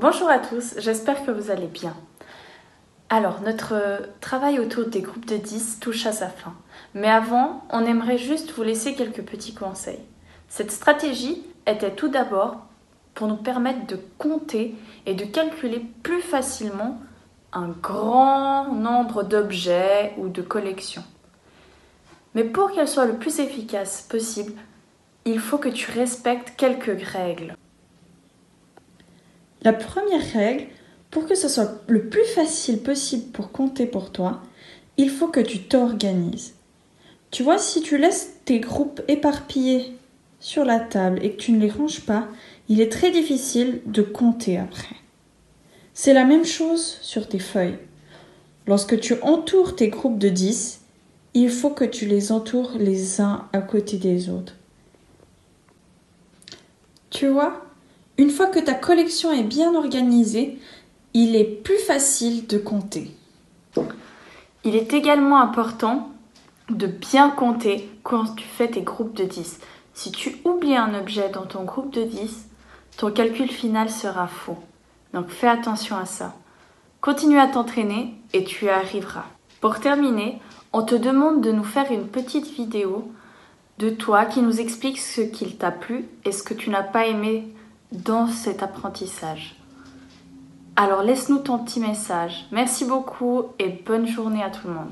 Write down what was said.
Bonjour à tous, j'espère que vous allez bien. Alors, notre travail autour des groupes de 10 touche à sa fin. Mais avant, on aimerait juste vous laisser quelques petits conseils. Cette stratégie était tout d'abord pour nous permettre de compter et de calculer plus facilement un grand nombre d'objets ou de collections. Mais pour qu'elle soit le plus efficace possible, il faut que tu respectes quelques règles. La première règle, pour que ce soit le plus facile possible pour compter pour toi, il faut que tu t'organises. Tu vois, si tu laisses tes groupes éparpillés sur la table et que tu ne les ranges pas, il est très difficile de compter après. C'est la même chose sur tes feuilles. Lorsque tu entoures tes groupes de 10, il faut que tu les entoures les uns à côté des autres. Tu vois, une fois que ta collection est bien organisée, il est plus facile de compter. Il est également important de bien compter quand tu fais tes groupes de 10. Si tu oublies un objet dans ton groupe de 10, ton calcul final sera faux. Donc fais attention à ça. Continue à t'entraîner et tu arriveras. Pour terminer, on te demande de nous faire une petite vidéo de toi qui nous explique ce qu'il t'a plu et ce que tu n'as pas aimé dans cet apprentissage. Alors laisse-nous ton petit message. Merci beaucoup et bonne journée à tout le monde.